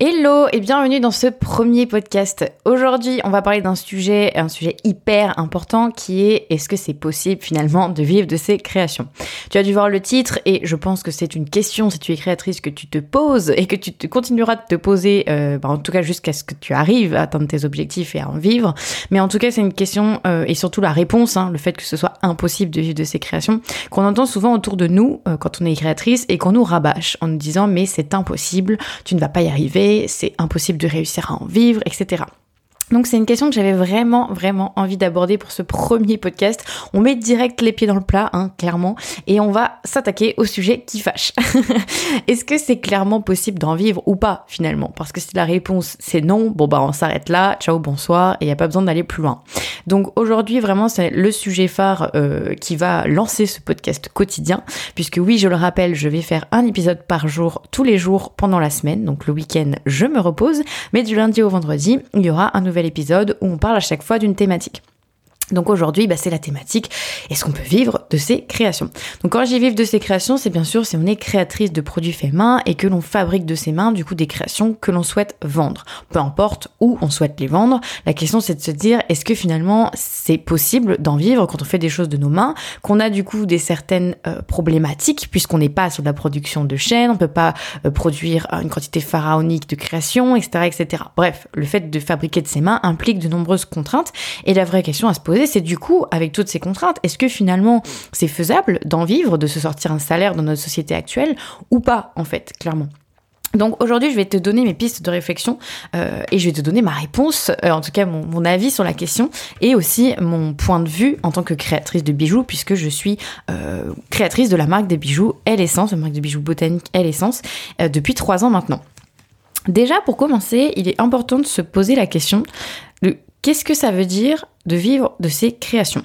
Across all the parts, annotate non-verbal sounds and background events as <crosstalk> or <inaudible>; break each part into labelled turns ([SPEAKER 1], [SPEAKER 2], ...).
[SPEAKER 1] Hello et bienvenue dans ce premier podcast. Aujourd'hui, on va parler d'un sujet, un sujet hyper important qui est est-ce que c'est possible finalement de vivre de ses créations? Tu as dû voir le titre et je pense que c'est une question si tu es créatrice que tu te poses et que tu te continueras de te poser, euh, bah, en tout cas jusqu'à ce que tu arrives à atteindre tes objectifs et à en vivre. Mais en tout cas, c'est une question euh, et surtout la réponse, hein, le fait que ce soit impossible de vivre de ses créations, qu'on entend souvent autour de nous euh, quand on est créatrice et qu'on nous rabâche en nous disant mais c'est impossible, tu ne vas pas y arriver c'est impossible de réussir à en vivre, etc. Donc c'est une question que j'avais vraiment vraiment envie d'aborder pour ce premier podcast. On met direct les pieds dans le plat, hein, clairement, et on va s'attaquer au sujet qui fâche. <laughs> Est-ce que c'est clairement possible d'en vivre ou pas finalement? Parce que si la réponse c'est non, bon bah on s'arrête là, ciao bonsoir, et il n'y a pas besoin d'aller plus loin. Donc aujourd'hui vraiment c'est le sujet phare euh, qui va lancer ce podcast quotidien, puisque oui je le rappelle, je vais faire un épisode par jour tous les jours pendant la semaine. Donc le week-end je me repose, mais du lundi au vendredi il y aura un nouvel épisode où on parle à chaque fois d'une thématique. Donc aujourd'hui, bah, c'est la thématique est-ce qu'on peut vivre de ses créations? Donc quand j'y vivre de ses créations, c'est bien sûr si on est créatrice de produits faits main et que l'on fabrique de ses mains du coup des créations que l'on souhaite vendre. Peu importe où on souhaite les vendre, la question c'est de se dire est-ce que finalement c'est possible d'en vivre quand on fait des choses de nos mains, qu'on a du coup des certaines euh, problématiques puisqu'on n'est pas sur la production de chaîne, on peut pas euh, produire une quantité pharaonique de créations, etc., etc. Bref, le fait de fabriquer de ses mains implique de nombreuses contraintes et la vraie question à se poser c'est du coup, avec toutes ces contraintes, est-ce que finalement c'est faisable d'en vivre, de se sortir un salaire dans notre société actuelle ou pas, en fait, clairement? Donc aujourd'hui, je vais te donner mes pistes de réflexion euh, et je vais te donner ma réponse, euh, en tout cas mon, avis sur la question et aussi mon point de vue en tant que créatrice de bijoux puisque je suis euh, créatrice de la marque des bijoux Elle Essence, la marque de bijoux botanique Elle Essence, depuis trois ans maintenant. Déjà, pour commencer, il est important de se poser la question de qu'est-ce que ça veut dire de vivre de ses créations?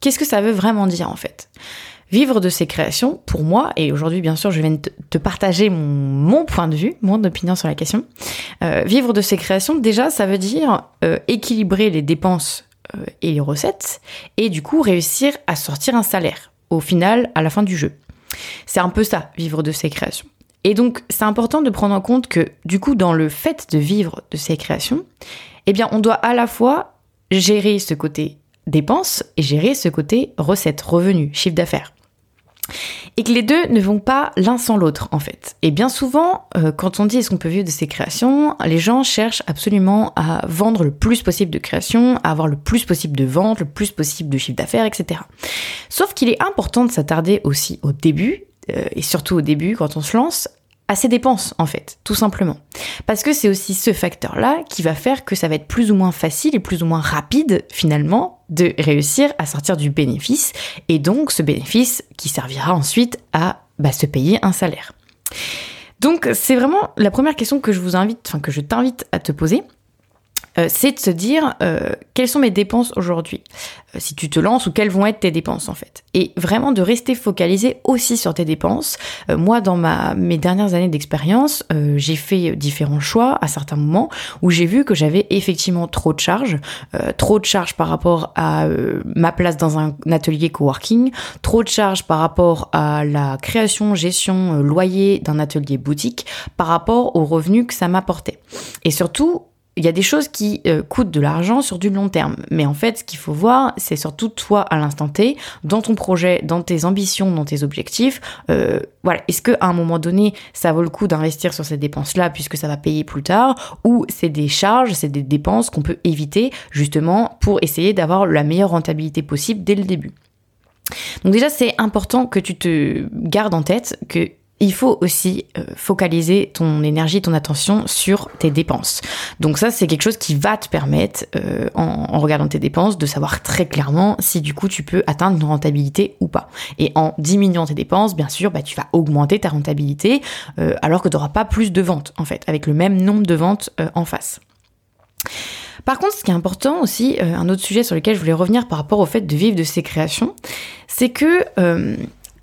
[SPEAKER 1] Qu'est-ce que ça veut vraiment dire en fait? Vivre de ses créations, pour moi, et aujourd'hui bien sûr je viens de te partager mon, point de vue, mon opinion sur la question, euh, vivre de ses créations, déjà ça veut dire euh, équilibrer les dépenses euh, et les recettes, et du coup réussir à sortir un salaire, au final, à la fin du jeu. C'est un peu ça, vivre de ses créations. Et donc c'est important de prendre en compte que du coup dans le fait de vivre de ses créations, eh bien, on doit à la fois gérer ce côté dépenses et gérer ce côté recettes, revenus, chiffre d'affaires. Et que les deux ne vont pas l'un sans l'autre, en fait. Et bien souvent, euh, quand on dit est-ce qu'on peut vivre de ses créations, les gens cherchent absolument à vendre le plus possible de créations, à avoir le plus possible de ventes, le plus possible de chiffre d'affaires, etc. Sauf qu'il est important de s'attarder aussi au début, euh, et surtout au début, quand on se lance, à ses dépenses en fait, tout simplement. Parce que c'est aussi ce facteur-là qui va faire que ça va être plus ou moins facile et plus ou moins rapide finalement de réussir à sortir du bénéfice et donc ce bénéfice qui servira ensuite à bah, se payer un salaire. Donc c'est vraiment la première question que je vous invite, enfin que je t'invite à te poser. Euh, c'est de se dire euh, quelles sont mes dépenses aujourd'hui, euh, si tu te lances ou quelles vont être tes dépenses en fait? Et vraiment de rester focalisé aussi sur tes dépenses. moi, dans ma, mes dernières années d'expérience, j'ai fait différents choix à certains moments où j'ai vu que j'avais effectivement trop de charges, trop de charges par rapport à ma place dans un atelier coworking, trop de charges par rapport à la création, gestion, loyer d'un atelier boutique, par rapport aux revenus que ça m'apportait. Et surtout, il y a des choses qui euh, coûtent de l'argent sur du long terme. Mais en fait, ce qu'il faut voir, c'est surtout toi à l'instant T, dans ton projet, dans tes ambitions, dans tes objectifs. Euh, voilà, est-ce qu'à un moment donné, ça vaut le coup d'investir sur ces dépenses-là puisque ça va payer plus tard, ou c'est des charges, c'est des dépenses qu'on peut éviter justement pour essayer d'avoir la meilleure rentabilité possible dès le début. Donc déjà, c'est important que tu te gardes en tête que il faut aussi euh, focaliser ton énergie, ton attention sur tes dépenses. Donc ça, c'est quelque chose qui va te permettre, euh, en, regardant tes dépenses, de savoir très clairement si du coup tu peux atteindre une rentabilité ou pas. Et en diminuant tes dépenses, bien sûr, bah, tu vas augmenter ta rentabilité, euh, alors que tu n'auras pas plus de ventes, en fait, avec le même nombre de ventes en face. Par contre, ce qui est important aussi, un autre sujet sur lequel je voulais revenir par rapport au fait de vivre de ses créations, c'est que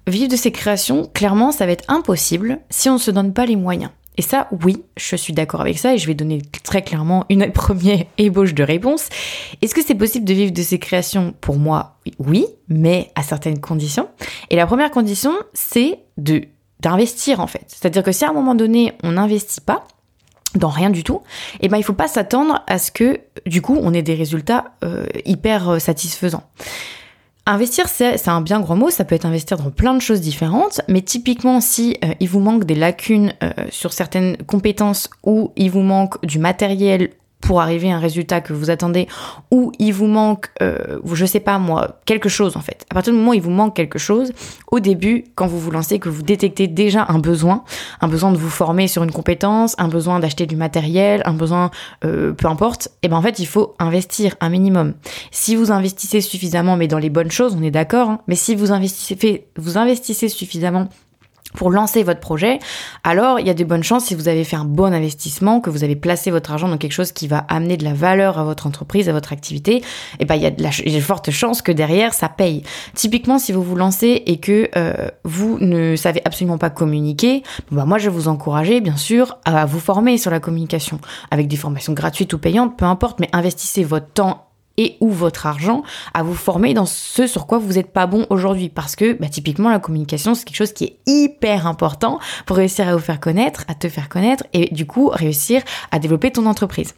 [SPEAKER 1] vivre de ses créations, clairement, ça va être impossible si on ne se donne pas les moyens. Et ça, oui, je suis d'accord avec ça et je vais donner très clairement une <laughs> première ébauche de réponse. Est-ce que c'est possible de vivre de ses créations? Pour moi, oui, mais à certaines conditions. Et la première condition, c'est de d'investir en fait. C'est-à-dire que si à un moment donné, on n'investit pas, dans rien du tout, eh ben il faut pas s'attendre à ce que du coup on ait des résultats euh, hyper euh, satisfaisants. Investir, c'est un bien grand mot, ça peut être investir dans plein de choses différentes, mais typiquement si euh, il vous manque des lacunes sur certaines compétences ou il vous manque du matériel pour arriver à un résultat que vous attendez, ou il vous manque, euh, je sais pas moi, quelque chose en fait. À partir du moment où il vous manque quelque chose, au début, quand vous vous lancez, que vous détectez déjà un besoin, un besoin de vous former sur une compétence, un besoin d'acheter du matériel, un besoin, euh, peu importe, et eh ben en fait il faut investir un minimum. Si vous investissez suffisamment, mais dans les bonnes choses, on est d'accord, hein, mais si vous investissez, vous investissez suffisamment pour lancer votre projet, alors il y a de bonnes chances si vous avez fait un bon investissement, que vous avez placé votre argent dans quelque chose qui va amener de la valeur à votre entreprise, à votre activité, et eh ben il y a de la de fortes chances que derrière ça paye. Typiquement si vous vous lancez et que euh, vous ne savez absolument pas communiquer, bah moi je vais vous encourager bien sûr à vous former sur la communication avec des formations gratuites ou payantes, peu importe, mais investissez votre temps et ou votre argent à vous former dans ce sur quoi vous n'êtes pas bon aujourd'hui. Parce que bah, typiquement la communication, c'est quelque chose qui est hyper important pour réussir à vous faire connaître, à te faire connaître et du coup réussir à développer ton entreprise.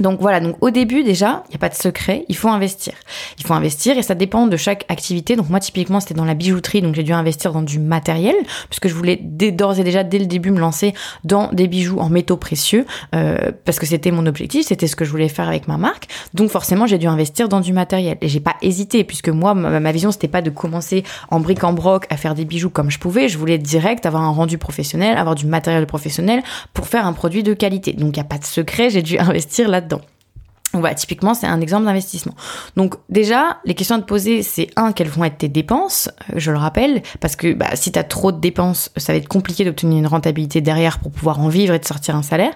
[SPEAKER 1] Donc voilà, donc au début déjà, il n'y a pas de secret, il faut investir. Il faut investir et ça dépend de chaque activité. Donc moi typiquement c'était dans la bijouterie, donc j'ai dû investir dans du matériel, puisque je voulais d'ores et déjà dès le début me lancer dans des bijoux en métaux précieux, euh, parce que c'était mon objectif, c'était ce que je voulais faire avec ma marque. Donc forcément j'ai dû investir dans du matériel. Et j'ai pas hésité, puisque moi ma, vision c'était pas de commencer en bric en broc à faire des bijoux comme je pouvais, je voulais direct avoir un rendu professionnel, avoir du matériel professionnel pour faire un produit de qualité. Donc il n'y a pas de secret, j'ai dû <laughs> investir là-dedans. Voilà, typiquement, c'est un exemple d'investissement. Donc déjà, les questions à te poser, c'est un, quelles vont être tes dépenses, euh, je le rappelle, parce que bah, si tu as trop de dépenses, ça va être compliqué d'obtenir une rentabilité derrière pour pouvoir en vivre et de sortir un salaire.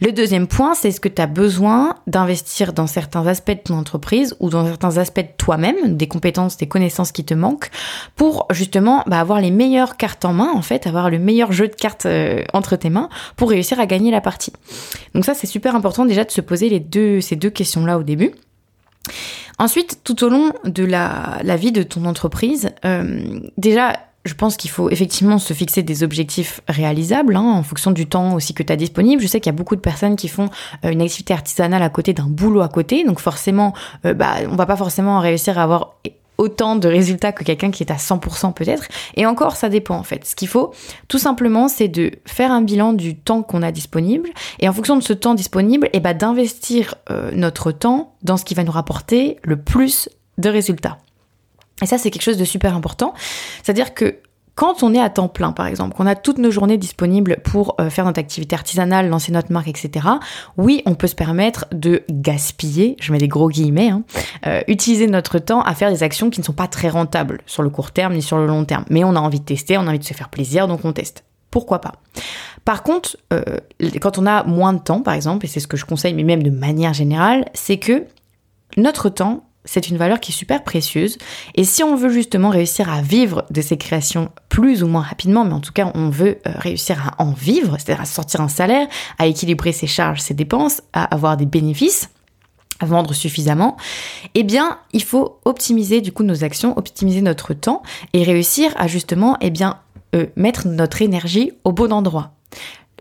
[SPEAKER 1] Le deuxième point, c'est est-ce que tu as besoin d'investir dans certains aspects de ton entreprise ou dans certains aspects de toi-même, des compétences, des connaissances qui te manquent, pour justement bah, avoir les meilleures cartes en main, en fait, avoir le meilleur jeu de cartes euh, entre tes mains pour réussir à gagner la partie. Donc ça, c'est super important déjà de se poser les deux, ces deux question-là au début. Ensuite, tout au long de la, vie de ton entreprise, euh, déjà, je pense qu'il faut effectivement se fixer des objectifs réalisables hein, en fonction du temps aussi que tu as disponible. Je sais qu'il y a beaucoup de personnes qui font euh, une activité artisanale à côté d'un boulot à côté, donc forcément, euh, bah, on va pas forcément réussir à avoir autant de résultats que quelqu'un qui est à 100% peut-être. Et encore, ça dépend en fait. Ce qu'il faut, tout simplement, c'est de faire un bilan du temps qu'on a disponible et en fonction de ce temps disponible, eh ben, d'investir euh, notre temps dans ce qui va nous rapporter le plus de résultats. Et ça, c'est quelque chose de super important. C'est-à-dire que quand on est à temps plein, par exemple, qu'on a toutes nos journées disponibles pour euh, faire notre activité artisanale, lancer notre marque, etc., oui, on peut se permettre de gaspiller, je mets des gros guillemets, hein, euh, utiliser notre temps à faire des actions qui ne sont pas très rentables sur le court terme ni sur le long terme. Mais on a envie de tester, on a envie de se faire plaisir, donc on teste. Pourquoi pas? Par contre, euh, quand on a moins de temps, par exemple, et c'est ce que je conseille, mais même de manière générale, c'est que notre temps, c'est une valeur qui est super précieuse. Et si on veut justement réussir à vivre de ces créations plus ou moins rapidement, mais en tout cas on veut euh, réussir à en vivre, c'est-à-dire à sortir un salaire, à équilibrer ses charges, ses dépenses, à avoir des bénéfices, à vendre suffisamment, eh bien, il faut optimiser du coup nos actions, optimiser notre temps et réussir à justement, eh bien, euh, mettre notre énergie au bon endroit.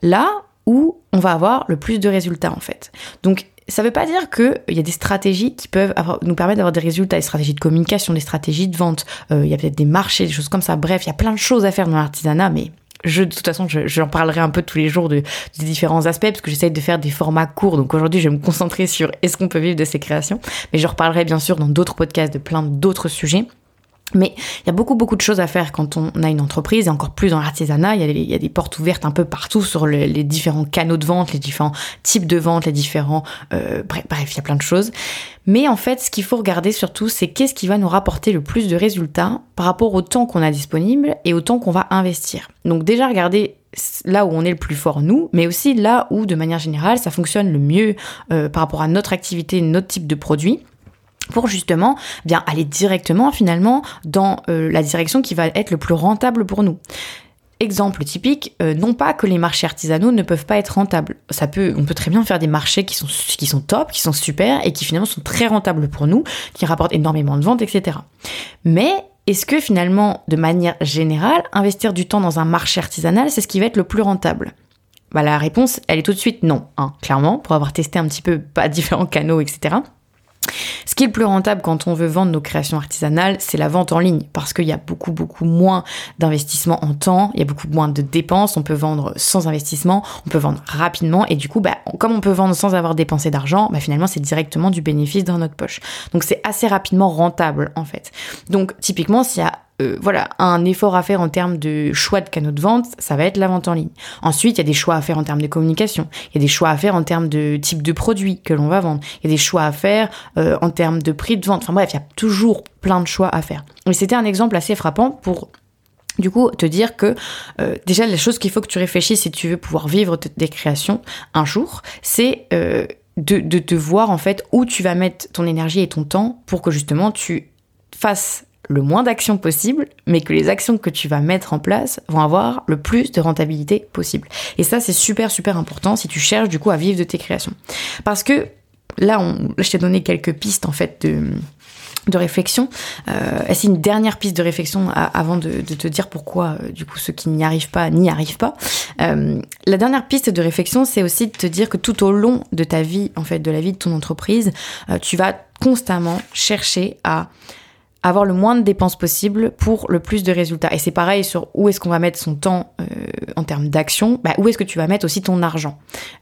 [SPEAKER 1] Là où on va avoir le plus de résultats en fait. Donc ça ne veut pas dire qu'il y a des stratégies qui peuvent nous permettre d'avoir des résultats, des stratégies de communication, des stratégies de vente, euh, il y a peut-être des marchés, des choses comme ça. Bref, il y a plein de choses à faire dans l'artisanat, mais je, de toute façon, j'en parlerai un peu tous les jours de, des différents aspects parce que j'essaye de faire des formats courts. Donc aujourd'hui, je vais me concentrer sur est-ce qu'on peut vivre de ces créations. Mais je reparlerai bien sûr dans d'autres podcasts de plein d'autres sujets. Mais il y a beaucoup beaucoup de choses à faire quand on a une entreprise et encore plus dans l'artisanat. Il, y a des portes ouvertes un peu partout sur les différents canaux de vente, les différents types de vente, les différents... Euh, bref, bref, il y a plein de choses. Mais en fait, ce qu'il faut regarder surtout, c'est qu'est-ce qui va nous rapporter le plus de résultats par rapport au temps qu'on a disponible et au temps qu'on va investir. Donc déjà, regarder là où on est le plus fort nous, mais aussi là où de manière générale ça fonctionne le mieux euh, par rapport à notre activité, notre type de produit pour justement bien aller directement finalement dans euh, la direction qui va être le plus rentable pour nous. Exemple typique, euh, non pas que les marchés artisanaux ne peuvent pas être rentables. Ça peut, on peut très bien faire des marchés qui sont qui top, qui sont super et qui finalement sont très rentables pour nous, qui rapportent énormément de ventes, etc. Mais est-ce que finalement, de manière générale, investir du temps dans un marché artisanal, c'est ce qui va être le plus rentable? Bah, La réponse, elle est tout de suite non, hein, clairement, pour avoir testé un petit peu pas <laughs> différents canaux, etc. Ce qui est le plus rentable quand on veut vendre nos créations artisanales, c'est la vente en ligne, parce qu'il y a beaucoup, beaucoup moins d'investissement en temps, il y a beaucoup moins de dépenses, on peut vendre sans investissement, on peut vendre rapidement, et du coup, bah, comme on peut vendre sans avoir dépensé d'argent, bah, finalement, c'est directement du bénéfice dans notre poche. Donc, c'est assez rapidement rentable, en fait. Donc, typiquement, s'il y a euh, voilà, un effort à faire en termes de choix de canaux de vente, ça va être la vente en ligne. Ensuite, il y a des choix à faire en termes de communication, il y a des choix à faire en termes de type de produit que l'on va vendre, il y a des choix à faire euh, termes de prix de vente. Enfin bref, il y a toujours plein de choix à faire. Mais c'était un exemple assez frappant pour du coup, te dire que euh, déjà la chose qu'il faut que tu réfléchisses si tu veux pouvoir vivre des créations un jour, c'est de, de te voir en fait où tu vas mettre ton énergie et ton temps pour que justement tu fasses le moins d'actions possible, mais que les actions que tu vas mettre en place vont avoir le plus de rentabilité possible. Et ça, c'est super, super important si tu cherches du coup à vivre de tes créations. Parce que là, on, je t'ai donné quelques pistes en fait de, réflexion. Euh, c'est une dernière piste de réflexion avant de, te dire pourquoi, euh, du coup, ceux qui n'y arrivent pas n'y arrivent pas? Euh, la dernière piste de réflexion, c'est aussi de te dire que tout au long de ta vie, en fait, de la vie de ton entreprise, tu vas constamment chercher à avoir le moins de dépenses possible pour le plus de résultats. Et c'est pareil sur où est-ce qu'on va mettre son temps euh, en termes d'action, bah, où est-ce que tu vas mettre aussi ton argent.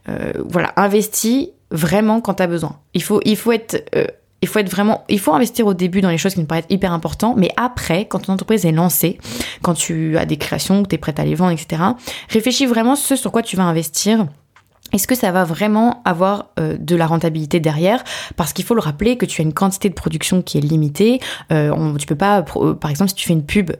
[SPEAKER 1] Euh, voilà, investis vraiment quand tu as besoin. Il faut, il faut être... Euh, il faut être vraiment, il faut investir au début dans les choses qui me paraissent hyper importantes, mais après, quand ton entreprise est lancée, quand tu as des créations, que tu es prête à les vendre, etc., réfléchis vraiment ce sur quoi tu vas investir est-ce que ça va vraiment avoir euh, de la rentabilité derrière? Parce qu'il faut le rappeler que tu as une quantité de production qui est limitée. Euh, tu peux pas, euh, par exemple, si tu fais une pub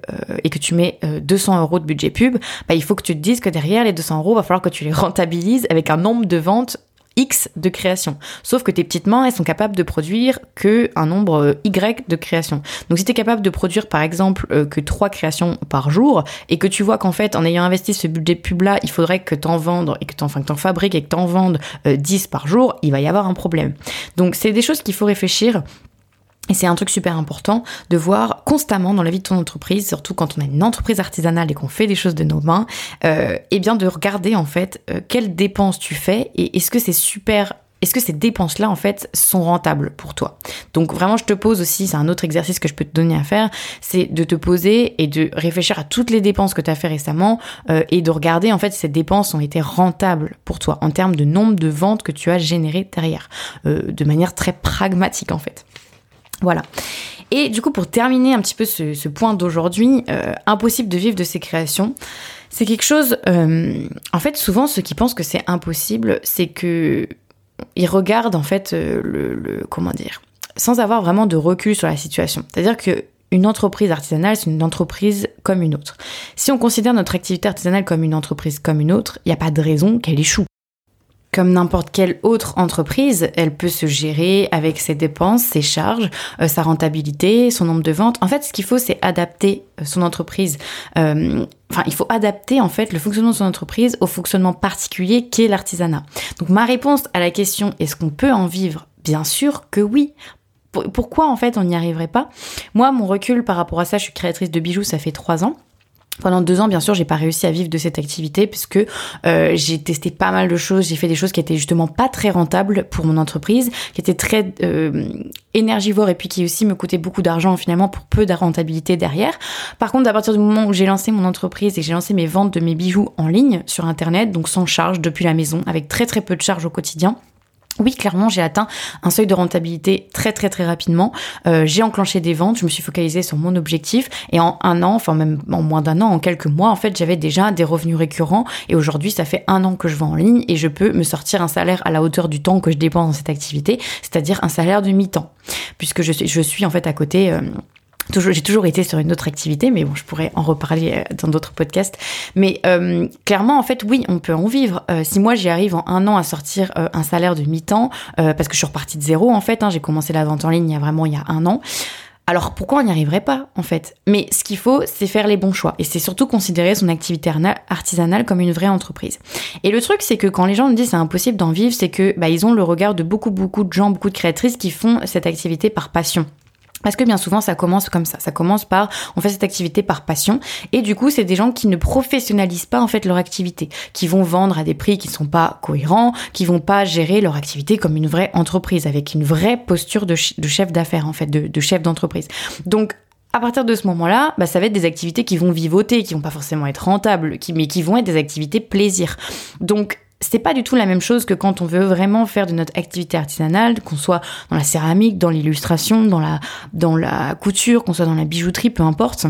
[SPEAKER 1] et que tu mets 200 euros de budget pub, bah, il faut que tu te dises que derrière les 200 euros, va falloir que tu les <laughs> rentabilises avec un nombre de ventes X de création. Sauf que tes petites mains, elles sont capables de produire que un nombre euh, Y de créations. Donc si tu es capable de produire par exemple euh, que 3 créations par jour et que tu vois qu'en fait en ayant investi ce budget pub là, il faudrait que tu en vendes et que tu enfin, que en fabriques et que tu en vendes 10 euh, par jour, il va y avoir un problème. Donc c'est des choses qu'il faut réfléchir et c'est un truc super important de voir constamment dans la vie de ton entreprise, surtout quand on a une entreprise artisanale et qu'on fait des choses de nos mains, euh, et bien de regarder en fait euh, quelles dépenses tu fais et est-ce que c'est super est-ce que ces dépenses-là, en fait, sont rentables pour toi? Donc vraiment, je te pose aussi, c'est un autre exercice que je peux te donner à faire, c'est de te poser et de réfléchir à toutes les dépenses que tu as fait récemment euh, et de regarder, en fait, ces dépenses ont été rentables pour toi en termes de nombre de ventes que tu as générées derrière, euh, de manière très pragmatique, en fait. Voilà. Et du coup, pour terminer un petit peu ce, point d'aujourd'hui, euh, impossible de vivre de ses créations, c'est quelque chose. Euh, en fait, souvent, ceux qui pensent que c'est impossible, c'est que ils regardent en fait euh, le, comment dire, sans avoir vraiment de recul sur la situation. C'est-à-dire que une entreprise artisanale, c'est une entreprise comme une autre. Si on considère notre activité artisanale comme une entreprise comme une autre, il n'y a pas de raison qu'elle échoue. Comme n'importe quelle autre entreprise, elle peut se gérer avec ses dépenses, ses charges, euh, sa rentabilité, son nombre de ventes. En fait, ce qu'il faut, c'est adapter euh, son entreprise. Euh, enfin, il faut adapter en fait le fonctionnement de son entreprise au fonctionnement particulier qui est l'artisanat. Donc, ma réponse à la question est-ce qu'on peut en vivre? Bien sûr que oui pourquoi en fait on n'y arriverait pas? Moi, mon recul par rapport à ça, je suis créatrice de bijoux, ça fait trois ans. Pendant deux ans, bien sûr, j'ai pas réussi à vivre de cette activité puisque euh, j'ai testé pas mal de choses. J'ai fait des choses qui étaient justement pas très rentables pour mon entreprise, qui étaient très euh, énergivores et puis qui aussi me coûtaient beaucoup d'argent finalement pour peu de rentabilité derrière. Par contre, à partir du moment où j'ai lancé mon entreprise et j'ai lancé mes ventes de mes bijoux en ligne sur internet, donc sans charge depuis la maison, avec très très peu de charges au quotidien, oui, clairement, j'ai atteint un seuil de rentabilité très très très rapidement. Euh, j'ai enclenché des ventes, je me suis focalisée sur mon objectif et en un an, enfin même en moins d'un an, en quelques mois, en fait, j'avais déjà des revenus récurrents et aujourd'hui, ça fait un an que je vends en ligne et je peux me sortir un salaire à la hauteur du temps que je dépense dans cette activité, c'est-à-dire un salaire de mi-temps, puisque je suis, en fait à côté. Euh, j'ai toujours été sur une autre activité, mais bon, je pourrais en reparler euh, dans d'autres podcasts. Mais euh, clairement, en fait, oui, on peut en vivre. Euh, si moi, j'y arrive en un an à sortir un salaire de mi-temps, parce que je suis repartie de zéro, en fait, hein, j'ai commencé la vente en ligne il y a vraiment il y a un an. Alors pourquoi on n'y arriverait pas en fait? Mais ce qu'il faut, c'est faire les bons choix et c'est surtout considérer son activité artisanale comme une vraie entreprise. Et le truc, c'est que quand les gens me disent c'est impossible d'en vivre, c'est que bah, ils ont le regard de beaucoup beaucoup de gens, beaucoup de créatrices qui font cette activité par passion. Parce que bien souvent, ça commence comme ça. Ça commence par, on fait cette activité par passion. Et du coup, c'est des gens qui ne professionnalisent pas, en fait, leur activité. Qui vont vendre à des prix qui sont pas cohérents, qui vont pas gérer leur activité comme une vraie entreprise, avec une vraie posture de, chef d'affaires, en fait, de, chef d'entreprise. Donc, à partir de ce moment-là, bah, ça va être des activités qui vont vivoter, qui vont pas forcément être rentables, qui, mais qui vont être des activités plaisir. Donc, c'est pas du tout la même chose que quand on veut vraiment faire de notre activité artisanale, qu'on soit dans la céramique, dans l'illustration, dans la, dans la couture, qu'on soit dans la bijouterie, peu importe.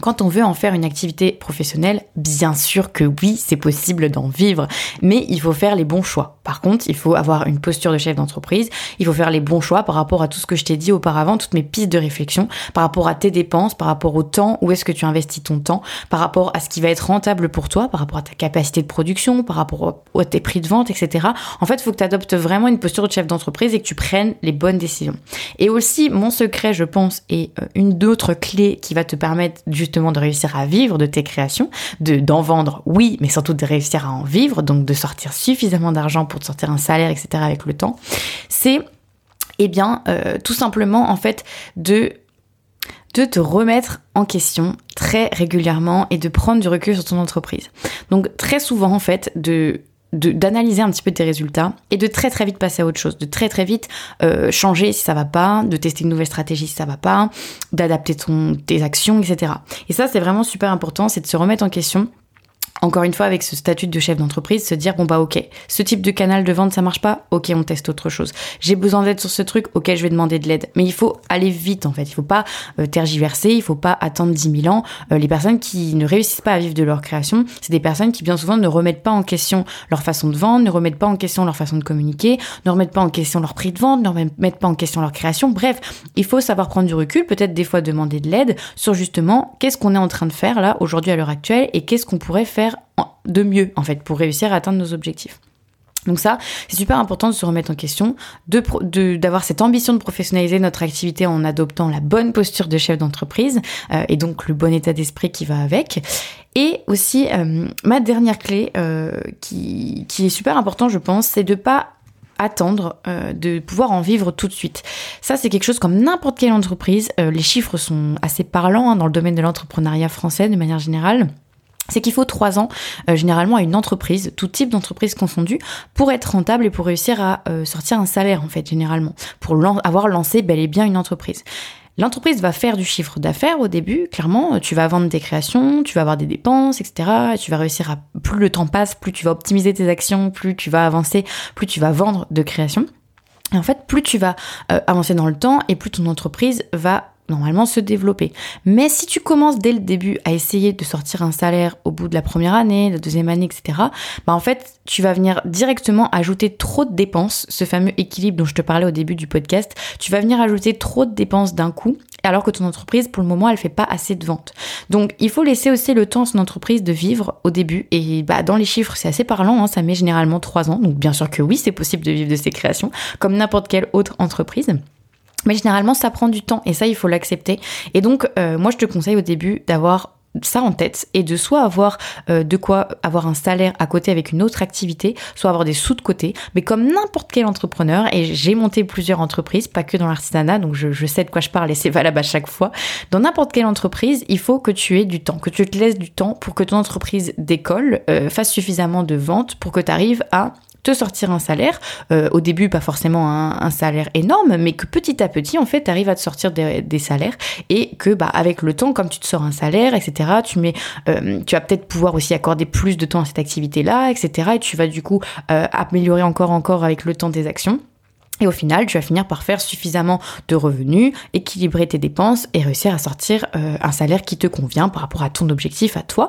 [SPEAKER 1] Quand on veut en faire une activité professionnelle, bien sûr que oui, c'est possible d'en vivre, mais il faut faire les bons choix. Par contre, il faut avoir une posture de chef d'entreprise, il faut faire les bons choix par rapport à tout ce que je t'ai dit auparavant, toutes mes pistes de réflexion, par rapport à tes dépenses, par rapport au temps, où est-ce que tu investis ton temps, par rapport à ce qui va être rentable pour toi, par rapport à ta capacité de production, par rapport à tes prix de vente, etc. En fait, il faut que tu adoptes vraiment une posture de chef d'entreprise et que tu prennes les bonnes décisions. Et aussi, mon secret, je pense, est euh, une d'autres clés qui va te permettre du justement de réussir à vivre de tes créations, de d'en vendre, oui, mais surtout de réussir à en vivre, donc de sortir suffisamment d'argent pour te sortir un salaire, etc. avec le temps, c'est eh bien euh, tout simplement en fait de de te remettre en question très régulièrement et de prendre du recul sur ton entreprise. Donc très souvent en fait de d'analyser un petit peu tes résultats et de très très vite passer à autre chose, de très très vite euh, changer si ça va pas, de tester une nouvelle stratégie si ça va pas, d'adapter ton tes actions, etc. Et ça c'est vraiment super important, c'est de se remettre en question encore une fois, avec ce statut de chef d'entreprise, se dire bon bah ok, ce type de canal de vente ça marche pas, ok on teste autre chose. J'ai besoin d'aide sur ce truc, ok je vais demander de l'aide. Mais il faut aller vite en fait, il faut pas euh, tergiverser, il faut pas attendre 10 000 ans. Euh, les personnes qui ne réussissent pas à vivre de leur création, c'est des personnes qui bien souvent ne remettent pas en question leur façon de vendre, ne remettent pas en question leur façon de communiquer, ne remettent pas en question leur prix de vente, ne remettent pas en question leur création. Bref, il faut savoir prendre du recul, peut-être des fois demander de l'aide sur justement qu'est-ce qu'on est en train de faire là aujourd'hui à l'heure actuelle et qu'est-ce qu'on pourrait faire de mieux en fait pour réussir à atteindre nos objectifs. Donc ça, c'est super important de se remettre en question, de d'avoir cette ambition de professionnaliser notre activité en adoptant la bonne posture de chef d'entreprise euh, et donc le bon état d'esprit qui va avec. Et aussi, euh, ma dernière clé euh, qui, qui est super important, je pense, c'est de pas attendre de pouvoir en vivre tout de suite. Ça, c'est quelque chose comme n'importe quelle entreprise. les chiffres sont assez parlants hein, dans le domaine de l'entrepreneuriat français de manière générale c'est qu'il faut trois ans euh, généralement à une entreprise, tout type d'entreprise confondue, pour être rentable et pour réussir à euh, sortir un salaire en fait généralement, pour avoir lancé bel et bien une entreprise. L'entreprise va faire du chiffre d'affaires au début, clairement, tu vas vendre tes créations, tu vas avoir des dépenses, etc. Et tu vas réussir à, plus le temps passe, plus tu vas optimiser tes actions, plus tu vas avancer, plus tu vas vendre de créations. Et en fait, plus tu vas euh, avancer dans le temps et plus ton entreprise va normalement se développer. Mais si tu commences dès le début à essayer de sortir un salaire au bout de la première année, la deuxième année, etc., bah en fait, tu vas venir directement ajouter trop de dépenses, ce fameux équilibre dont je te parlais au début du podcast, tu vas venir ajouter trop de dépenses d'un coup, alors que ton entreprise, pour le moment, elle fait pas assez de ventes. Donc, il faut laisser aussi le temps à son entreprise de vivre au début. Et bah, dans les chiffres, c'est assez parlant, hein, ça met généralement trois ans. Donc, bien sûr que oui, c'est possible de vivre de ses créations, comme n'importe quelle autre entreprise. Mais généralement, ça prend du temps et ça, il faut l'accepter. Et donc, euh, moi, je te conseille au début d'avoir ça en tête et de soit avoir euh, de quoi avoir un salaire à côté avec une autre activité, soit avoir des sous de côté, mais comme n'importe quel entrepreneur, et j'ai monté plusieurs entreprises, pas que dans l'artisanat, donc je, sais de quoi je parle et c'est valable à chaque fois, dans n'importe quelle entreprise, il faut que tu aies du temps, que tu te laisses du temps pour que ton entreprise décolle, euh, fasse suffisamment de ventes pour que tu arrives à te sortir un salaire. Euh, au début, pas forcément un, salaire énorme, mais que petit à petit, en fait, tu à te sortir des, salaires et que, bah, avec le temps, comme tu te sors un salaire, etc., tu mets, euh, tu vas peut-être pouvoir aussi accorder plus de temps à cette activité-là, etc., et tu vas du coup euh, améliorer encore, encore avec le temps des actions. Et au final, tu vas finir par faire suffisamment de revenus, équilibrer tes dépenses et réussir à sortir euh, un salaire qui te convient par rapport à ton objectif, à toi.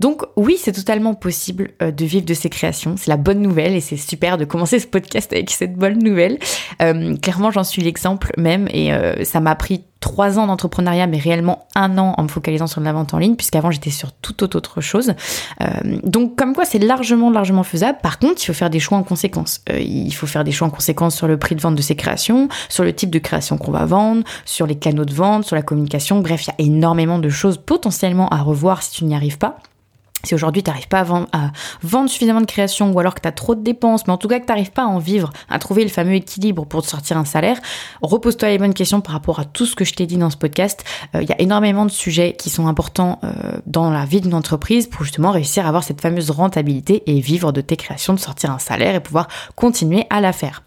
[SPEAKER 1] Donc oui, c'est totalement possible euh, de vivre de ces créations. C'est la bonne nouvelle et c'est super de commencer ce podcast avec cette bonne nouvelle. Euh, clairement, j'en suis l'exemple même et ça m'a pris trois ans d'entrepreneuriat, mais réellement un an en me focalisant sur de la vente en ligne, puisqu'avant j'étais sur toute autre chose. Euh, donc comme quoi c'est largement, largement faisable. Par contre, il faut faire des choix en conséquence. Euh, il faut faire des choix en conséquence sur le prix de vente de ses créations, sur le type de création qu'on va vendre, sur les canaux de vente, sur la communication. Bref, il y a énormément de choses potentiellement à revoir si tu n'y arrives pas. Si aujourd'hui tu n'arrives pas à vendre, suffisamment de création ou alors que tu as trop de dépenses, mais en tout cas que tu n'arrives pas à en vivre, à trouver le fameux équilibre pour te sortir un salaire, repose-toi les bonnes questions par rapport à tout ce que je t'ai dit dans ce podcast. Euh, il y a énormément de sujets qui sont importants euh, dans la vie d'une entreprise pour justement réussir à avoir cette fameuse rentabilité et vivre de tes créations, de sortir un salaire et pouvoir continuer à la faire.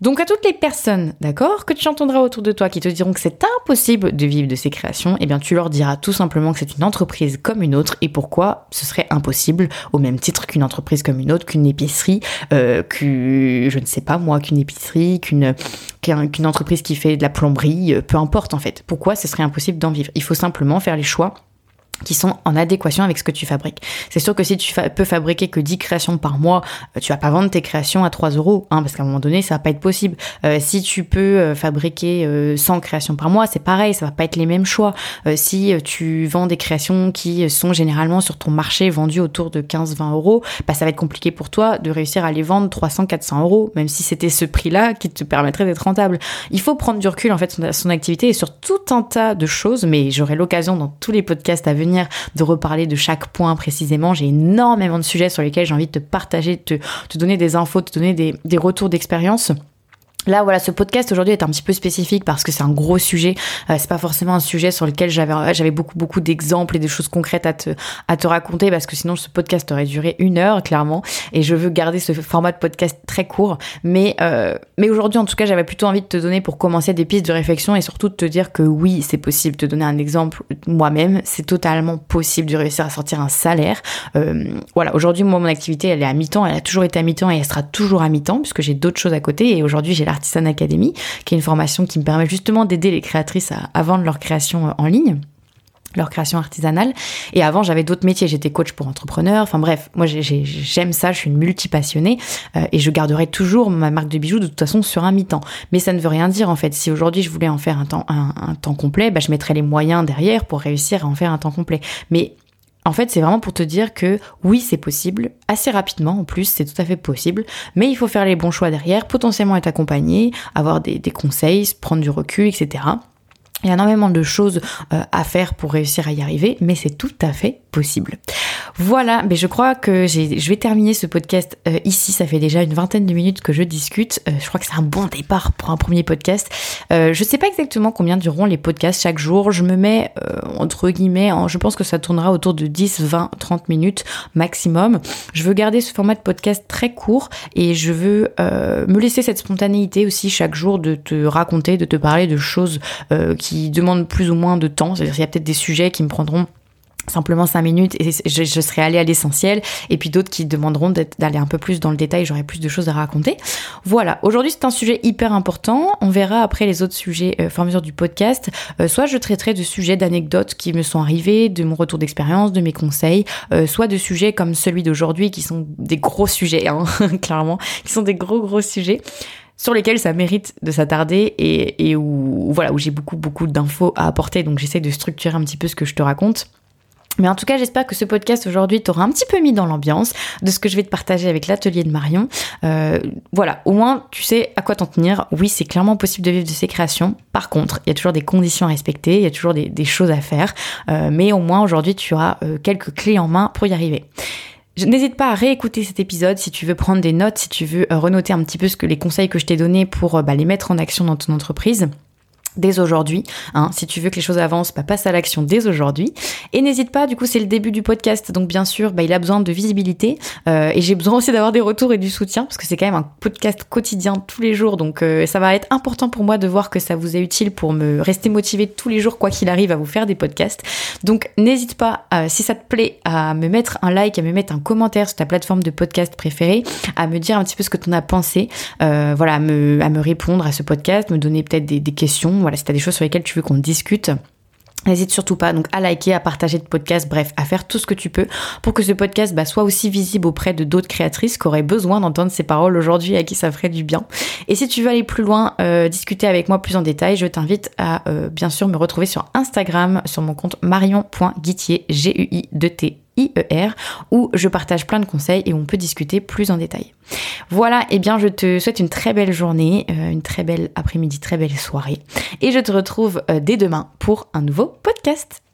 [SPEAKER 1] Donc à toutes les personnes, d'accord, que tu entendras autour de toi qui te diront que c'est impossible de vivre de ces créations, eh bien tu leur diras tout simplement que c'est une entreprise comme une autre et pourquoi ce serait impossible au même titre qu'une entreprise comme une autre, qu'une épicerie, euh, que je ne sais pas moi, qu'une épicerie, qu'une qu'une entreprise qui fait de la plomberie, euh, peu importe en fait. Pourquoi ce serait impossible d'en vivre? Il faut simplement faire les choix qui sont en adéquation avec ce que tu fabriques. C'est sûr que si tu peux fabriquer que 10 créations par mois, euh, tu vas pas vendre tes créations à 3 euros, hein, parce qu'à un moment donné, ça va pas être possible. Euh, si tu peux euh, fabriquer 100 créations par mois, c'est pareil, ça va pas être les mêmes choix. si tu vends des créations qui sont généralement sur ton marché vendues autour de 15-20 euros, bah, ça va être compliqué pour toi de réussir à les vendre 300-400 euros, même si c'était ce prix-là qui te permettrait d'être rentable. Il faut prendre du recul en fait sur son activité et sur tout un tas de choses, mais j'aurai l'occasion dans tous les podcasts à venir de reparler de chaque point précisément. J'ai énormément de sujets sur lesquels j'ai envie de te partager, de te, donner des infos, de te donner des retours d'expérience. Là, voilà, ce podcast aujourd'hui est un petit peu spécifique parce que c'est un gros sujet. Euh, c'est pas forcément un sujet sur lequel j'avais j'avais beaucoup beaucoup d'exemples et des choses concrètes à te à te raconter parce que sinon ce podcast aurait duré une heure clairement. Et je veux garder ce format de podcast très court. Mais euh, mais aujourd'hui, en tout cas, j'avais plutôt envie de te donner pour commencer des pistes de réflexion et surtout de te dire que oui, c'est possible. Te donner un exemple moi-même, c'est totalement possible de réussir à sortir un salaire. Euh, voilà, aujourd'hui, moi, mon activité, elle est à mi-temps. Elle a toujours été à mi-temps et elle sera toujours à mi-temps puisque j'ai d'autres choses à côté. Et aujourd'hui, j'ai la Artisan Academy, qui est une formation qui me permet justement d'aider les créatrices à, vendre leur création euh, en ligne leur création artisanale. Et avant, j'avais d'autres métiers. J'étais coach pour entrepreneurs. Enfin bref, moi j'aime ça. Je suis une multipassionnée euh, et je garderai toujours ma marque de bijoux de toute façon sur un mi-temps. Mais ça ne veut rien dire en fait. Si aujourd'hui je voulais en faire un temps, un, temps complet, bah, je mettrais les moyens derrière pour réussir à en faire un temps complet. Mais en fait, c'est vraiment pour te dire que oui, c'est possible, assez rapidement en plus, c'est tout à fait possible, mais il faut faire les bons choix derrière, potentiellement être accompagné, avoir des, conseils, prendre du recul, etc. Il y a énormément de choses euh, à faire pour réussir à y arriver, mais c'est tout à fait Voilà, mais je crois que je vais terminer ce podcast euh, ici. Ça fait déjà une vingtaine de minutes que je discute. Euh, je crois que c'est un bon départ pour un premier podcast. je ne sais pas exactement combien dureront les podcasts chaque jour. Je me mets entre guillemets, je pense que ça tournera autour de 10, 20, 30 minutes maximum. Je veux garder ce format de podcast très court et je veux me laisser cette spontanéité aussi chaque jour de te raconter, de te parler de choses qui demandent plus ou moins de temps. C'est-à-dire qu'il y a peut-être des sujets qui me prendront simplement cinq minutes et je, serai allée à l'essentiel. Et puis d'autres qui demanderont d'aller un peu plus dans le détail. J'aurai plus de choses à raconter. Voilà. Aujourd'hui c'est un sujet hyper important. On verra après les autres sujets euh, mesure du podcast. Euh, soit je traiterai de sujets d'anecdotes qui me sont arrivés de mon retour d'expérience de mes conseils euh, soit de sujets comme celui d'aujourd'hui qui sont des gros sujets hein, <laughs> clairement qui sont des gros gros sujets sur lesquels ça mérite de s'attarder et, et où, voilà, où j'ai beaucoup, beaucoup d'infos à apporter. Donc j'essaie de structurer un petit peu ce que je te raconte. Mais en tout cas, j'espère que ce podcast aujourd'hui t'aura un petit peu mis dans l'ambiance de ce que je vais te partager avec l'atelier de Marion. Euh, voilà, au moins tu sais à quoi t'en tenir. Oui, c'est clairement possible de vivre de ses créations. Par contre, il y a toujours des conditions à respecter, il y a toujours des, choses à faire. Euh, mais au moins aujourd'hui, tu auras euh, quelques clés en main pour y arriver. N'hésite pas à réécouter cet épisode si tu veux prendre des notes, si tu veux renoter un petit peu ce que les conseils que je t'ai donnés pour bah, les mettre en action dans ton entreprise dès aujourd'hui. Hein. Si tu veux que les choses avancent, bah, passe à l'action dès aujourd'hui. Et n'hésite pas, du coup c'est le début du podcast, donc bien sûr bah, il a besoin de visibilité euh, et j'ai besoin aussi d'avoir des retours et du soutien parce que c'est quand même un podcast quotidien tous les jours, donc euh, ça va être important pour moi de voir que ça vous est utile pour me rester motivé tous les jours quoi qu'il arrive à vous faire des podcasts. Donc n'hésite pas, euh, si ça te plaît, à me mettre un like, à me mettre un commentaire sur ta plateforme de podcast préférée, à me dire un petit peu ce que tu en as pensé, voilà, à me, à me répondre à ce podcast, me donner peut-être des, des questions voilà, si tu des choses sur lesquelles tu veux qu'on discute. N'hésite surtout pas donc à liker, à partager le podcast, bref, à faire tout ce que tu peux pour que ce podcast bah, soit aussi visible auprès de d'autres créatrices qui auraient besoin d'entendre ces paroles aujourd'hui à qui ça ferait du bien. Et si tu veux aller plus loin, euh, discuter avec moi plus en détail, je t'invite à euh, bien sûr me retrouver sur Instagram sur mon compte marion.guitier, G-U-I-D-T IER, où je partage plein de conseils et on peut discuter plus en détail. Voilà, et eh bien je te souhaite une très belle journée, euh, une très belle après-midi, très belle soirée, et je te retrouve euh, dès demain pour un nouveau podcast.